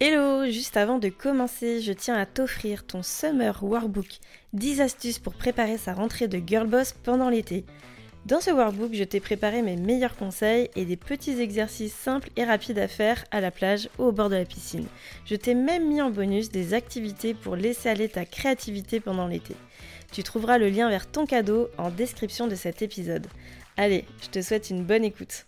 Hello, juste avant de commencer, je tiens à t'offrir ton Summer Workbook 10 astuces pour préparer sa rentrée de Girl Boss pendant l'été. Dans ce workbook, je t'ai préparé mes meilleurs conseils et des petits exercices simples et rapides à faire à la plage ou au bord de la piscine. Je t'ai même mis en bonus des activités pour laisser aller ta créativité pendant l'été. Tu trouveras le lien vers ton cadeau en description de cet épisode. Allez, je te souhaite une bonne écoute.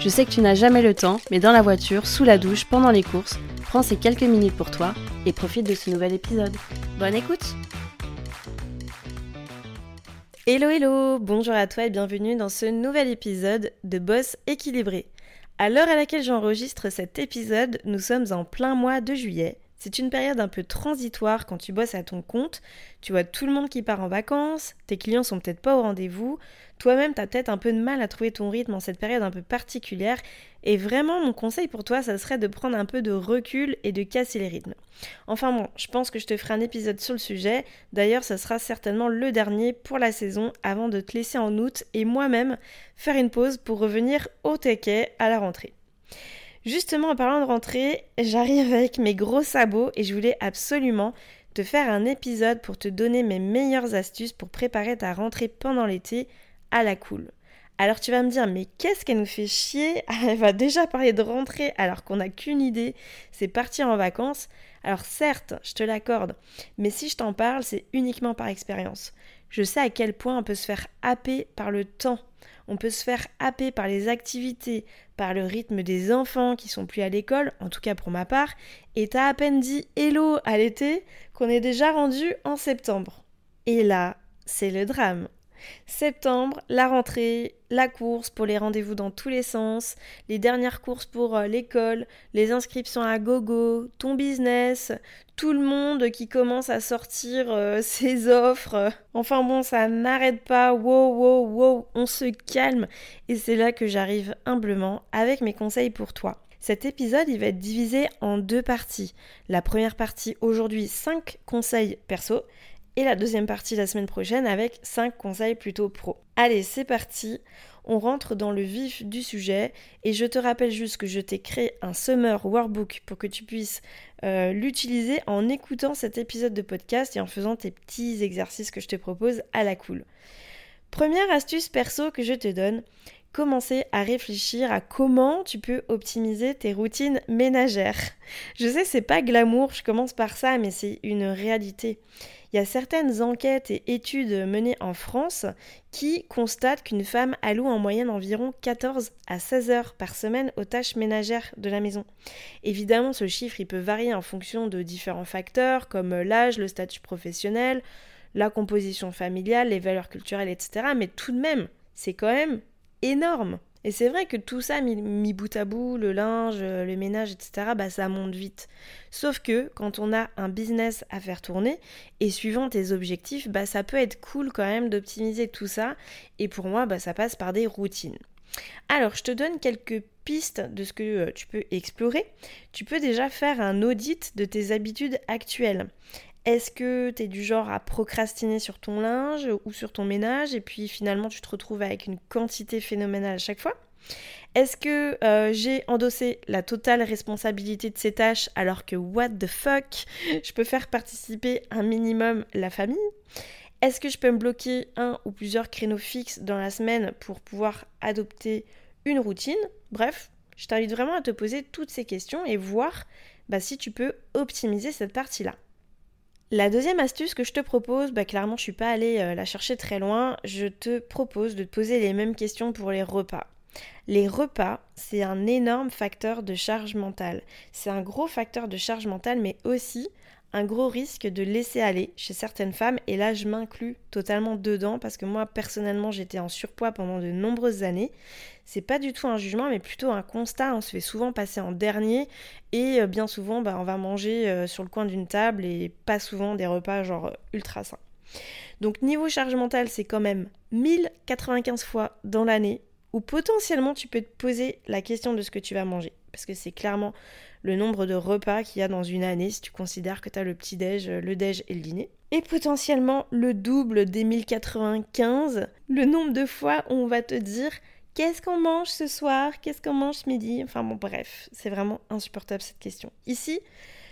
Je sais que tu n'as jamais le temps, mais dans la voiture, sous la douche, pendant les courses, prends ces quelques minutes pour toi et profite de ce nouvel épisode. Bonne écoute Hello hello, bonjour à toi et bienvenue dans ce nouvel épisode de Boss équilibré. À l'heure à laquelle j'enregistre cet épisode, nous sommes en plein mois de juillet. C'est une période un peu transitoire quand tu bosses à ton compte. Tu vois tout le monde qui part en vacances, tes clients sont peut-être pas au rendez-vous, toi-même, tu as peut-être un peu de mal à trouver ton rythme en cette période un peu particulière. Et vraiment, mon conseil pour toi, ça serait de prendre un peu de recul et de casser les rythmes. Enfin bon, je pense que je te ferai un épisode sur le sujet. D'ailleurs, ça sera certainement le dernier pour la saison avant de te laisser en août et moi-même faire une pause pour revenir au taquet à la rentrée. Justement, en parlant de rentrée, j'arrive avec mes gros sabots et je voulais absolument te faire un épisode pour te donner mes meilleures astuces pour préparer ta rentrée pendant l'été à la cool. Alors tu vas me dire, mais qu'est-ce qu'elle nous fait chier? Elle va déjà parler de rentrer alors qu'on n'a qu'une idée, c'est partir en vacances. Alors certes, je te l'accorde, mais si je t'en parle, c'est uniquement par expérience. Je sais à quel point on peut se faire happer par le temps. On peut se faire happer par les activités, par le rythme des enfants qui sont plus à l'école, en tout cas pour ma part, et t'as à peine dit hello à l'été qu'on est déjà rendu en septembre. Et là, c'est le drame. Septembre, la rentrée, la course pour les rendez-vous dans tous les sens, les dernières courses pour euh, l'école, les inscriptions à gogo, ton business, tout le monde qui commence à sortir euh, ses offres. Enfin bon, ça n'arrête pas. Wow, wow, wow, on se calme. Et c'est là que j'arrive humblement avec mes conseils pour toi. Cet épisode, il va être divisé en deux parties. La première partie aujourd'hui, 5 conseils perso et la deuxième partie la semaine prochaine avec 5 conseils plutôt pro. Allez, c'est parti, on rentre dans le vif du sujet et je te rappelle juste que je t'ai créé un Summer Workbook pour que tu puisses euh, l'utiliser en écoutant cet épisode de podcast et en faisant tes petits exercices que je te propose à la cool. Première astuce perso que je te donne, commencer à réfléchir à comment tu peux optimiser tes routines ménagères. Je sais, c'est pas glamour, je commence par ça, mais c'est une réalité. Il y a certaines enquêtes et études menées en France qui constatent qu'une femme alloue en moyenne environ 14 à 16 heures par semaine aux tâches ménagères de la maison. Évidemment, ce chiffre peut varier en fonction de différents facteurs comme l'âge, le statut professionnel, la composition familiale, les valeurs culturelles, etc. Mais tout de même, c'est quand même énorme. Et c'est vrai que tout ça, mis, bout à bout, le linge, le ménage, etc., bah, ça monte vite. Sauf que quand on a un business à faire tourner, et suivant tes objectifs, bah, ça peut être cool quand même d'optimiser tout ça. Et pour moi, bah, ça passe par des routines. Alors, je te donne quelques pistes de ce que euh, tu peux explorer. Tu peux déjà faire un audit de tes habitudes actuelles. Est-ce que tu es du genre à procrastiner sur ton linge ou sur ton ménage et puis finalement tu te retrouves avec une quantité phénoménale à chaque fois? Est-ce que euh, j'ai endossé la totale responsabilité de ces tâches alors que what the fuck Je peux faire participer un minimum la famille? Est-ce que je peux me bloquer un ou plusieurs créneaux fixes dans la semaine pour pouvoir adopter une routine? Bref, je t'invite vraiment à te poser toutes ces questions et voir bah, si tu peux optimiser cette partie-là. La deuxième astuce que je te propose, bah clairement je suis pas allée euh, la chercher très loin, je te propose de te poser les mêmes questions pour les repas. Les repas, c'est un énorme facteur de charge mentale. C'est un gros facteur de charge mentale, mais aussi un gros risque de laisser aller chez certaines femmes. Et là, je m'inclus totalement dedans parce que moi, personnellement, j'étais en surpoids pendant de nombreuses années. c'est pas du tout un jugement, mais plutôt un constat. On se fait souvent passer en dernier et euh, bien souvent, bah, on va manger euh, sur le coin d'une table et pas souvent des repas genre ultra sains. Donc niveau charge mentale, c'est quand même 1095 fois dans l'année où potentiellement tu peux te poser la question de ce que tu vas manger. Parce que c'est clairement le nombre de repas qu'il y a dans une année si tu considères que tu as le petit-déj, le déj et le dîner. Et potentiellement le double des 1095, le nombre de fois où on va te dire qu'est-ce qu'on mange ce soir, qu'est-ce qu'on mange ce midi? Enfin bon bref, c'est vraiment insupportable cette question. Ici,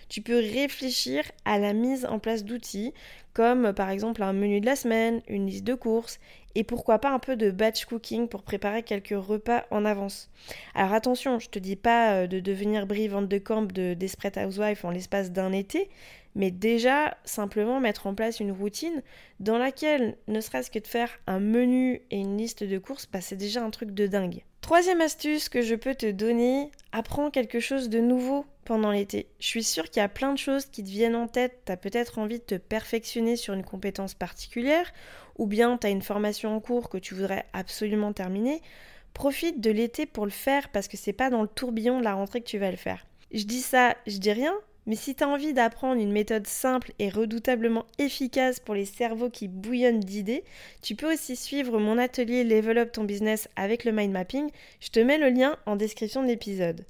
tu peux réfléchir à la mise en place d'outils comme par exemple un menu de la semaine, une liste de courses et pourquoi pas un peu de batch cooking pour préparer quelques repas en avance. Alors attention, je te dis pas euh, de devenir brivante de camp de Desperate Housewife en l'espace d'un été, mais déjà simplement mettre en place une routine dans laquelle ne serait-ce que de faire un menu et une liste de courses, bah, c'est déjà un truc de dingue. Troisième astuce que je peux te donner, apprends quelque chose de nouveau pendant l'été. Je suis sûre qu'il y a plein de choses qui te viennent en tête, tu as peut-être envie de te perfectionner sur une compétence particulière, ou bien tu as une formation en cours que tu voudrais absolument terminer. Profite de l'été pour le faire parce que c'est pas dans le tourbillon de la rentrée que tu vas le faire. Je dis ça, je dis rien, mais si tu as envie d'apprendre une méthode simple et redoutablement efficace pour les cerveaux qui bouillonnent d'idées, tu peux aussi suivre mon atelier Level Up ton business avec le mind mapping. Je te mets le lien en description de l'épisode.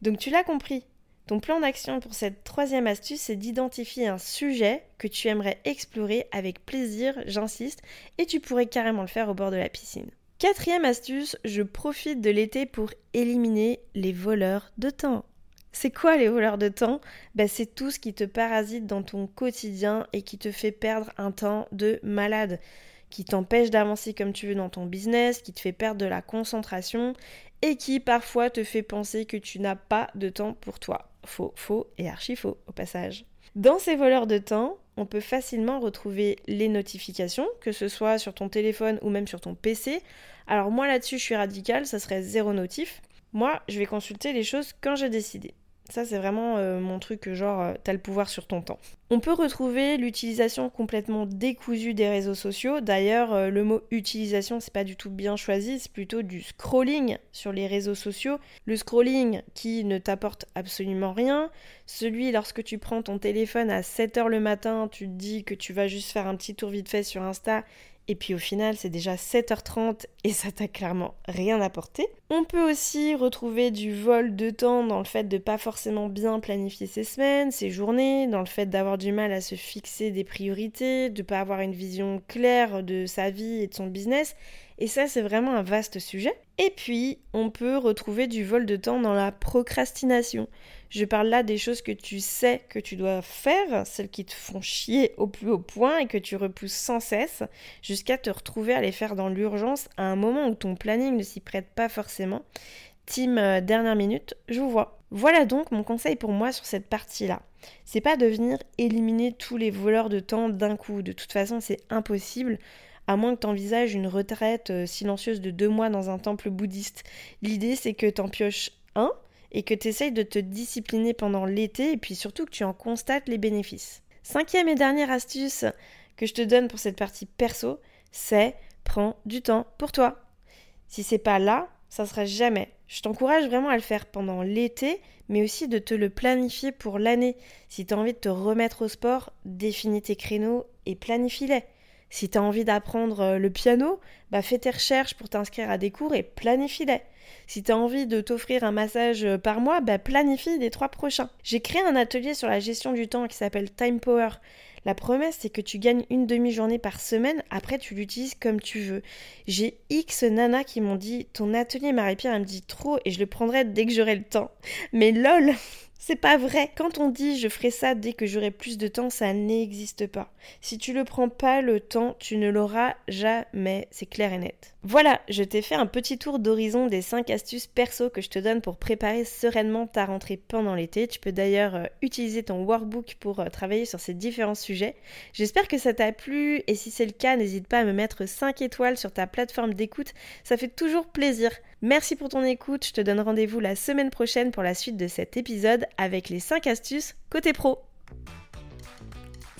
Donc tu l'as compris, ton plan d'action pour cette troisième astuce, c'est d'identifier un sujet que tu aimerais explorer avec plaisir, j'insiste, et tu pourrais carrément le faire au bord de la piscine. Quatrième astuce, je profite de l'été pour éliminer les voleurs de temps. C'est quoi les voleurs de temps? Ben, C'est tout ce qui te parasite dans ton quotidien et qui te fait perdre un temps de malade, qui t'empêche d'avancer comme tu veux dans ton business, qui te fait perdre de la concentration et qui parfois te fait penser que tu n'as pas de temps pour toi. Faux, faux et archi faux au passage. Dans ces voleurs de temps, on peut facilement retrouver les notifications, que ce soit sur ton téléphone ou même sur ton PC. Alors moi là-dessus je suis radicale, ça serait zéro notif. Moi, je vais consulter les choses quand j'ai décidé. Ça, c'est vraiment euh, mon truc, genre, euh, t'as le pouvoir sur ton temps. On peut retrouver l'utilisation complètement décousue des réseaux sociaux. D'ailleurs, euh, le mot utilisation, c'est pas du tout bien choisi, c'est plutôt du scrolling sur les réseaux sociaux. Le scrolling qui ne t'apporte absolument rien. Celui, lorsque tu prends ton téléphone à 7h le matin, tu te dis que tu vas juste faire un petit tour vite fait sur Insta et puis au final c'est déjà 7h30 et ça t'a clairement rien apporté. On peut aussi retrouver du vol de temps dans le fait de pas forcément bien planifier ses semaines, ses journées, dans le fait d'avoir du mal à se fixer des priorités, de pas avoir une vision claire de sa vie et de son business. Et ça c'est vraiment un vaste sujet. Et puis on peut retrouver du vol de temps dans la procrastination. Je parle là des choses que tu sais que tu dois faire, celles qui te font chier au plus haut point et que tu repousses sans cesse, jusqu'à te retrouver à les faire dans l'urgence à un moment où ton planning ne s'y prête pas forcément. Team euh, dernière minute, je vous vois. Voilà donc mon conseil pour moi sur cette partie-là. C'est pas de venir éliminer tous les voleurs de temps d'un coup. De toute façon, c'est impossible à moins que tu envisages une retraite euh, silencieuse de deux mois dans un temple bouddhiste. L'idée, c'est que tu en pioches un, et que tu essayes de te discipliner pendant l'été et puis surtout que tu en constates les bénéfices. Cinquième et dernière astuce que je te donne pour cette partie perso, c'est prends du temps pour toi. Si c'est pas là, ça sera jamais. Je t'encourage vraiment à le faire pendant l'été, mais aussi de te le planifier pour l'année. Si tu as envie de te remettre au sport, définis tes créneaux et planifie-les. Si tu as envie d'apprendre euh, le piano, bah fais tes recherches pour t'inscrire à des cours et planifie-les. Si tu as envie de t'offrir un massage euh, par mois, bah planifie les trois prochains. J'ai créé un atelier sur la gestion du temps qui s'appelle Time Power. La promesse, c'est que tu gagnes une demi-journée par semaine, après tu l'utilises comme tu veux. J'ai X nanas qui m'ont dit Ton atelier Marie-Pierre, elle me dit trop et je le prendrai dès que j'aurai le temps. Mais lol c'est pas vrai. Quand on dit je ferai ça dès que j'aurai plus de temps, ça n'existe pas. Si tu le prends pas le temps, tu ne l'auras jamais. C'est clair et net. Voilà, je t'ai fait un petit tour d'horizon des 5 astuces perso que je te donne pour préparer sereinement ta rentrée pendant l'été. Tu peux d'ailleurs euh, utiliser ton workbook pour euh, travailler sur ces différents sujets. J'espère que ça t'a plu et si c'est le cas, n'hésite pas à me mettre 5 étoiles sur ta plateforme d'écoute. Ça fait toujours plaisir. Merci pour ton écoute. Je te donne rendez-vous la semaine prochaine pour la suite de cet épisode avec les 5 astuces côté pro.